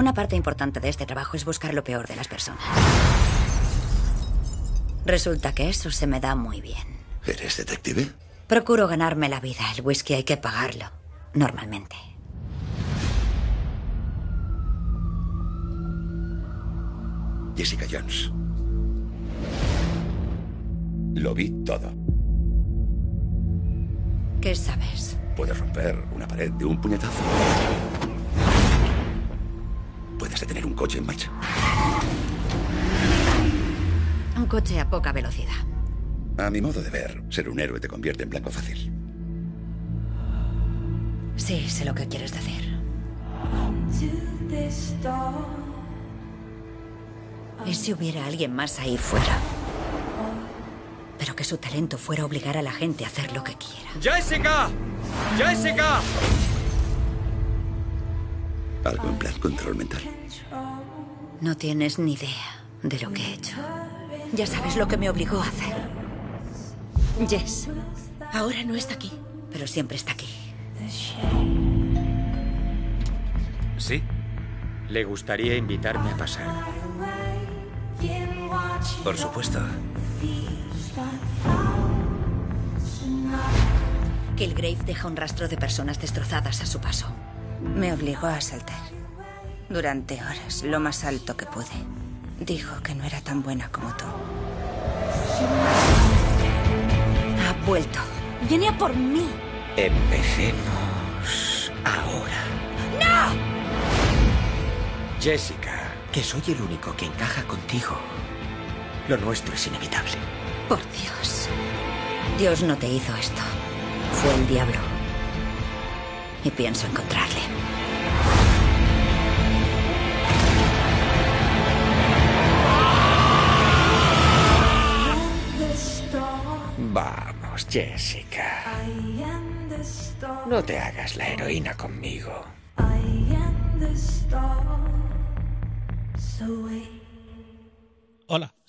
Una parte importante de este trabajo es buscar lo peor de las personas. Resulta que eso se me da muy bien. ¿Eres detective? Procuro ganarme la vida. El whisky hay que pagarlo, normalmente. Jessica Jones. Lo vi todo. ¿Qué sabes? Puedes romper una pared de un puñetazo. Puedes detener un coche en marcha. Un coche a poca velocidad. A mi modo de ver, ser un héroe te convierte en blanco fácil. Sí, sé lo que quieres decir. ¿Y si hubiera alguien más ahí fuera? Pero que su talento fuera obligar a la gente a hacer lo que quiera. ¡Jessica! ¡Jessica! Algo en plan control mental. No tienes ni idea de lo que he hecho. Ya sabes lo que me obligó a hacer. Jess, ahora no está aquí, pero siempre está aquí. Sí. ¿Le gustaría invitarme a pasar? Por supuesto. Kilgrave deja un rastro de personas destrozadas a su paso. Me obligó a saltar. Durante horas, lo más alto que pude. Dijo que no era tan buena como tú. Ha vuelto. Viene a por mí. Empecemos ahora. ¡No! Jessica, que soy el único que encaja contigo. Lo nuestro es inevitable. Por Dios. Dios no te hizo esto. Fue el diablo. Y pienso encontrarle. Vamos, Jessica. No te hagas la heroína conmigo. Hola,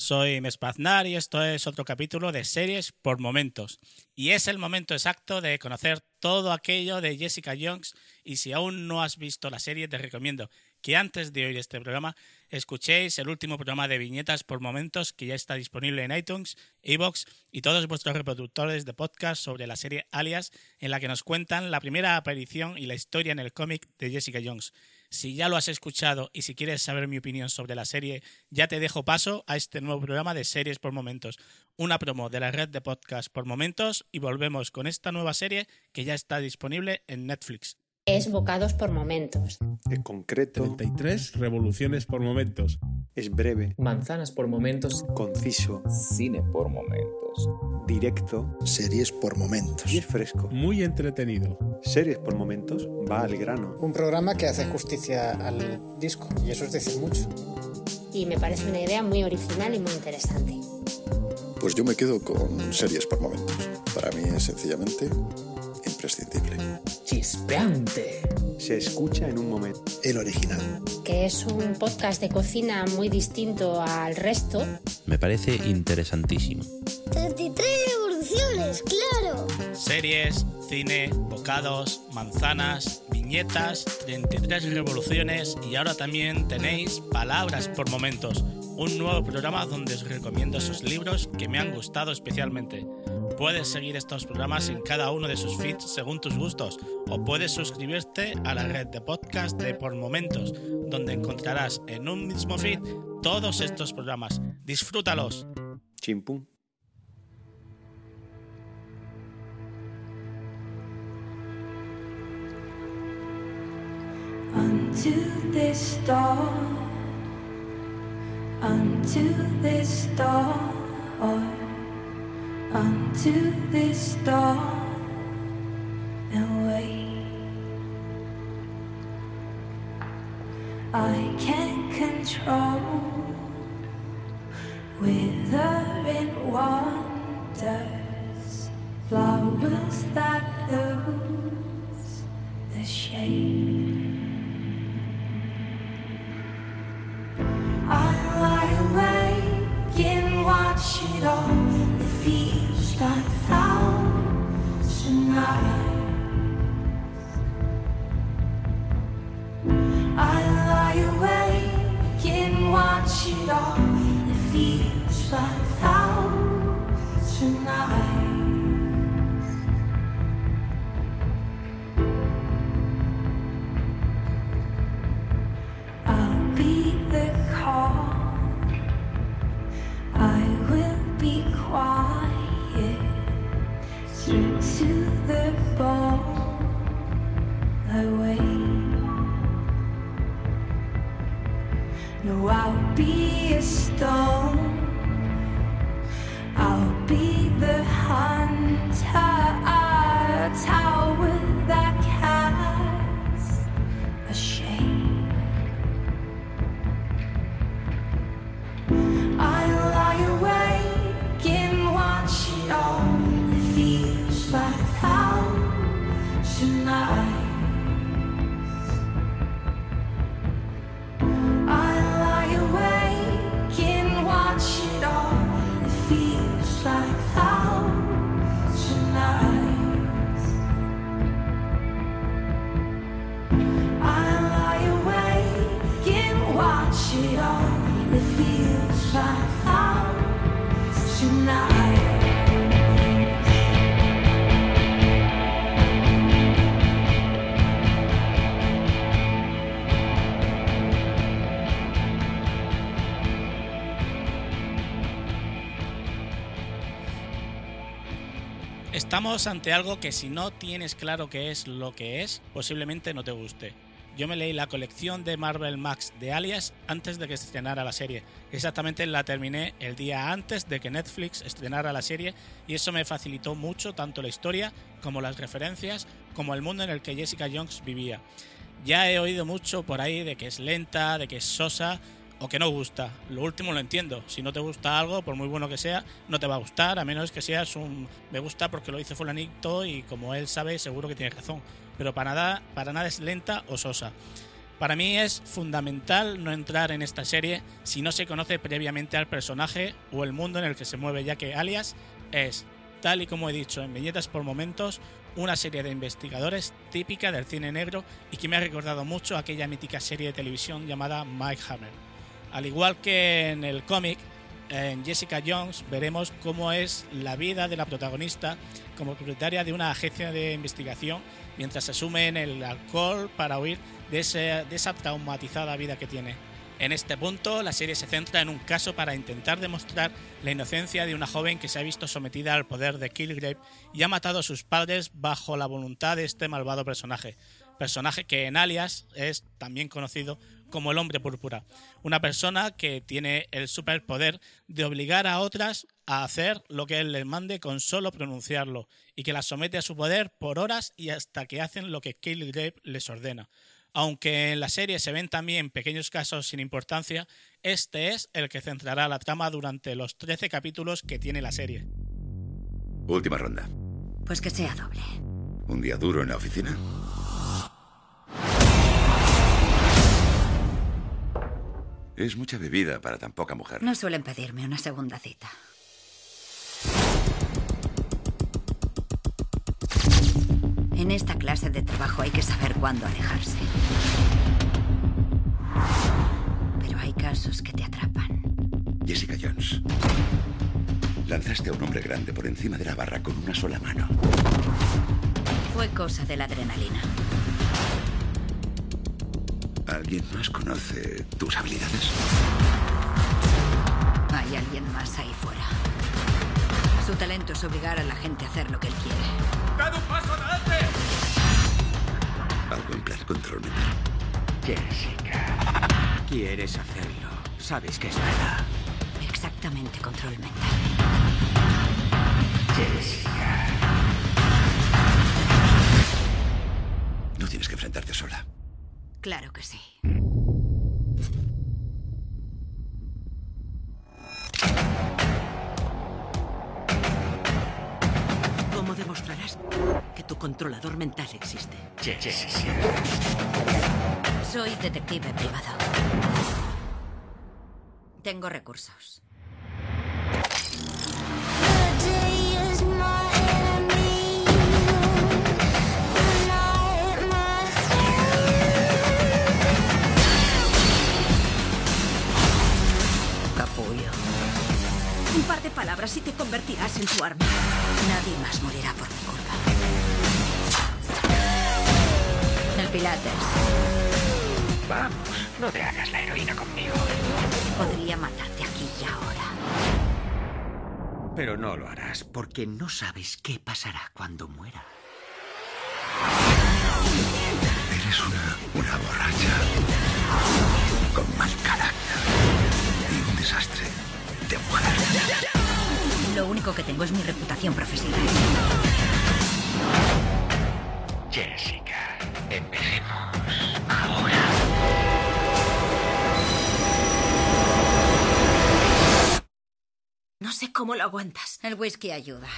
soy Mespaznar y esto es otro capítulo de series por momentos. Y es el momento exacto de conocer todo aquello de Jessica Jones y si aún no has visto la serie te recomiendo que antes de oír este programa escuchéis el último programa de viñetas por momentos que ya está disponible en iTunes, iBox y todos vuestros reproductores de podcast sobre la serie Alias en la que nos cuentan la primera aparición y la historia en el cómic de Jessica Jones. Si ya lo has escuchado y si quieres saber mi opinión sobre la serie, ya te dejo paso a este nuevo programa de series por momentos, una promo de la red de podcast por momentos y volvemos con esta nueva serie que ya está disponible en Netflix. Es bocados por momentos. Es concreto. 33 revoluciones por momentos. Es breve. Manzanas por momentos. Conciso. Cine por momentos. Directo. Series por momentos. Y es fresco. Muy entretenido. Series por momentos va al grano. Un programa que hace justicia al disco. Y eso es decir mucho. Y me parece una idea muy original y muy interesante. Pues yo me quedo con series por momentos. Para mí es sencillamente imprescindible. Chispeante. Se escucha en un momento. El original. Que es un podcast de cocina muy distinto al resto. Me parece interesantísimo. 33 revoluciones, claro. Series, cine, bocados, manzanas, viñetas, 33 revoluciones y ahora también tenéis palabras por momentos. Un nuevo programa donde os recomiendo esos libros que me han gustado especialmente. Puedes seguir estos programas en cada uno de sus feeds según tus gustos o puedes suscribirte a la red de podcast de Por Momentos, donde encontrarás en un mismo feed todos estos programas. Disfrútalos. Chimpum. Unto this door, unto this door unto this dawn and wait. I can't control. Withering wonders, flowers that lose the shade. I lie awake and watch it all. I found tonight. Watch it all. The feels like so tonight I lie away can watch it feels like thousand nights. Estamos ante algo que si no tienes claro qué es lo que es, posiblemente no te guste. Yo me leí la colección de Marvel Max de Alias antes de que estrenara la serie. Exactamente la terminé el día antes de que Netflix estrenara la serie y eso me facilitó mucho tanto la historia como las referencias como el mundo en el que Jessica Jones vivía. Ya he oído mucho por ahí de que es lenta, de que es sosa o que no gusta. Lo último lo entiendo. Si no te gusta algo, por muy bueno que sea, no te va a gustar, a menos que seas un me gusta porque lo dice fulanito y como él sabe, seguro que tiene razón. Pero para nada, para nada es lenta o sosa. Para mí es fundamental no entrar en esta serie si no se conoce previamente al personaje o el mundo en el que se mueve, ya que Alias es, tal y como he dicho en viñetas por momentos, una serie de investigadores típica del cine negro y que me ha recordado mucho a aquella mítica serie de televisión llamada Mike Hammer. Al igual que en el cómic, en Jessica Jones veremos cómo es la vida de la protagonista como propietaria de una agencia de investigación mientras se sume en el alcohol para huir de, ese- de esa traumatizada vida que tiene. En este punto, la serie se centra en un caso para intentar demostrar la inocencia de una joven que se ha visto sometida al poder de Kilgrave y ha matado a sus padres bajo la voluntad de este malvado personaje. Personaje que en Alias es también conocido como el hombre púrpura. Una persona que tiene el superpoder de obligar a otras a hacer lo que él les mande con solo pronunciarlo y que las somete a su poder por horas y hasta que hacen lo que Kilgrave les ordena. Aunque en la serie se ven también pequeños casos sin importancia, este es el que centrará la trama durante los 13 capítulos que tiene la serie. Última ronda. Pues que sea doble. ¿Un día duro en la oficina? Es mucha bebida para tan poca mujer. No suelen pedirme una segunda cita. En esta clase de trabajo hay que saber cuándo alejarse. Pero hay casos que te atrapan. Jessica Jones. Lanzaste a un hombre grande por encima de la barra con una sola mano. Fue cosa de la adrenalina. ¿Alguien más conoce tus habilidades? Hay alguien más ahí fuera. Su talento es obligar a la gente a hacer lo que él quiere. ¡Dad un paso adelante! Algo en plan control mental. Jessica. Quieres hacerlo. Sabes que es verdad. Exactamente, control mental. Jessica. No tienes que enfrentarte sola. Claro que sí. ¿Cómo demostrarás que tu controlador mental existe? Sí, sí, sí. Soy detective privado. Tengo recursos. Un par de palabras y te convertirás en su arma. Nadie más morirá por mi culpa. El Pilates. Vamos, no te hagas la heroína conmigo. Podría matarte aquí y ahora. Pero no lo harás porque no sabes qué pasará cuando muera. Eres una, una borracha. Con mal carácter. Y un desastre de mujer. Lo único que tengo es mi reputación profesional. Jessica, empecemos ahora. No sé cómo lo aguantas. El whisky ayuda.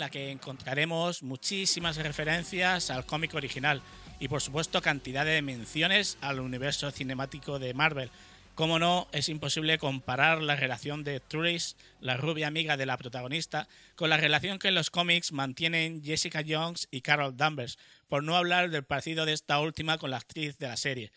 La que encontraremos muchísimas referencias al cómic original y por supuesto cantidad de menciones al universo cinemático de Marvel. Como no, es imposible comparar la relación de Tris, la rubia amiga de la protagonista, con la relación que en los cómics mantienen Jessica Jones y Carol Danvers, por no hablar del parecido de esta última con la actriz de la serie.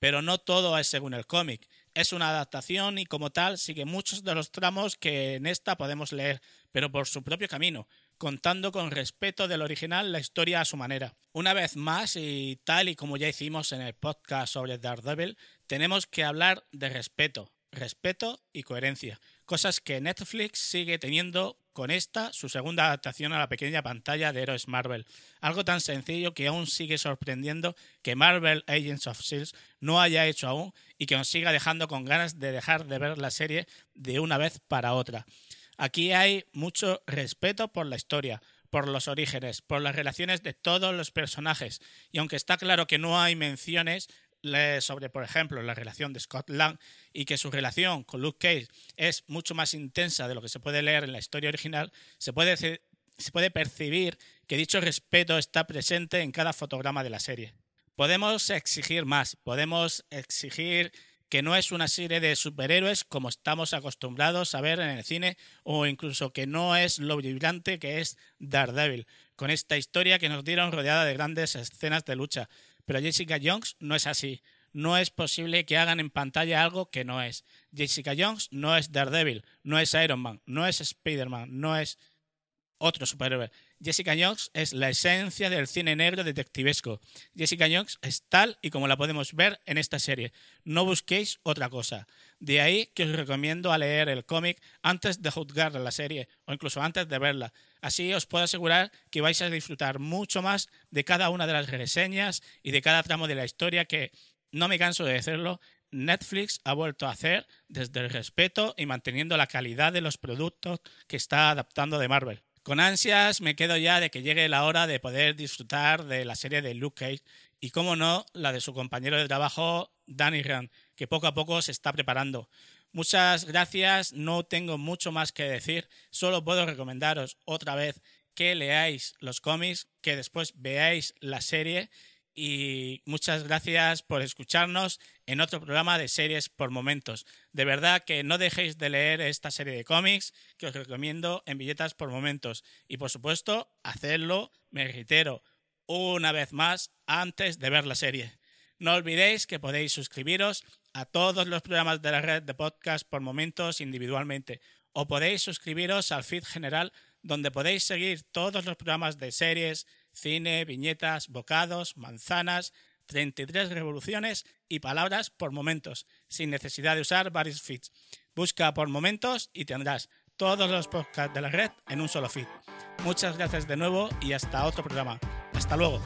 Pero no todo es según el cómic. Es una adaptación y como tal sigue muchos de los tramos que en esta podemos leer, pero por su propio camino, contando con respeto del original la historia a su manera. Una vez más, y tal y como ya hicimos en el podcast sobre Daredevil, tenemos que hablar de respeto, respeto y coherencia, cosas que Netflix sigue teniendo con esta, su segunda adaptación a la pequeña pantalla de Héroes Marvel. Algo tan sencillo que aún sigue sorprendiendo que Marvel Agents of S.H.I.E.L.D. no haya hecho aún y que nos siga dejando con ganas de dejar de ver la serie de una vez para otra. Aquí hay mucho respeto por la historia, por los orígenes, por las relaciones de todos los personajes. Y aunque está claro que no hay menciones sobre, por ejemplo, la relación de Scott Lang y que su relación con Luke Cage es mucho más intensa de lo que se puede leer en la historia original, se puede, se puede percibir que dicho respeto está presente en cada fotograma de la serie. Podemos exigir más, podemos exigir que no es una serie de superhéroes como estamos acostumbrados a ver en el cine o incluso que no es lo vibrante que es Daredevil, con esta historia que nos dieron rodeada de grandes escenas de lucha. Pero Jessica Jones no es así. No es posible que hagan en pantalla algo que no es. Jessica Jones no es Daredevil, no es Iron Man, no es Spider-Man, no es otro superhéroe. Jessica Jones es la esencia del cine negro detectivesco. Jessica Jones es tal y como la podemos ver en esta serie. No busquéis otra cosa. De ahí que os recomiendo a leer el cómic antes de juzgar la serie o incluso antes de verla. Así os puedo asegurar que vais a disfrutar mucho más de cada una de las reseñas y de cada tramo de la historia que, no me canso de decirlo, Netflix ha vuelto a hacer desde el respeto y manteniendo la calidad de los productos que está adaptando de Marvel. Con ansias me quedo ya de que llegue la hora de poder disfrutar de la serie de Luke Cage y, como no, la de su compañero de trabajo, Danny Rand, que poco a poco se está preparando. Muchas gracias, no tengo mucho más que decir, solo puedo recomendaros otra vez que leáis los cómics, que después veáis la serie y muchas gracias por escucharnos en otro programa de series por momentos. De verdad que no dejéis de leer esta serie de cómics que os recomiendo en billetas por momentos. Y por supuesto, hacerlo, me reitero, una vez más antes de ver la serie. No olvidéis que podéis suscribiros a todos los programas de la red de podcast por momentos individualmente o podéis suscribiros al feed general donde podéis seguir todos los programas de series, cine, viñetas, bocados, manzanas, 33 revoluciones y palabras por momentos, sin necesidad de usar varios feeds. Busca por momentos y tendrás todos los podcasts de la red en un solo feed. Muchas gracias de nuevo y hasta otro programa. Hasta luego.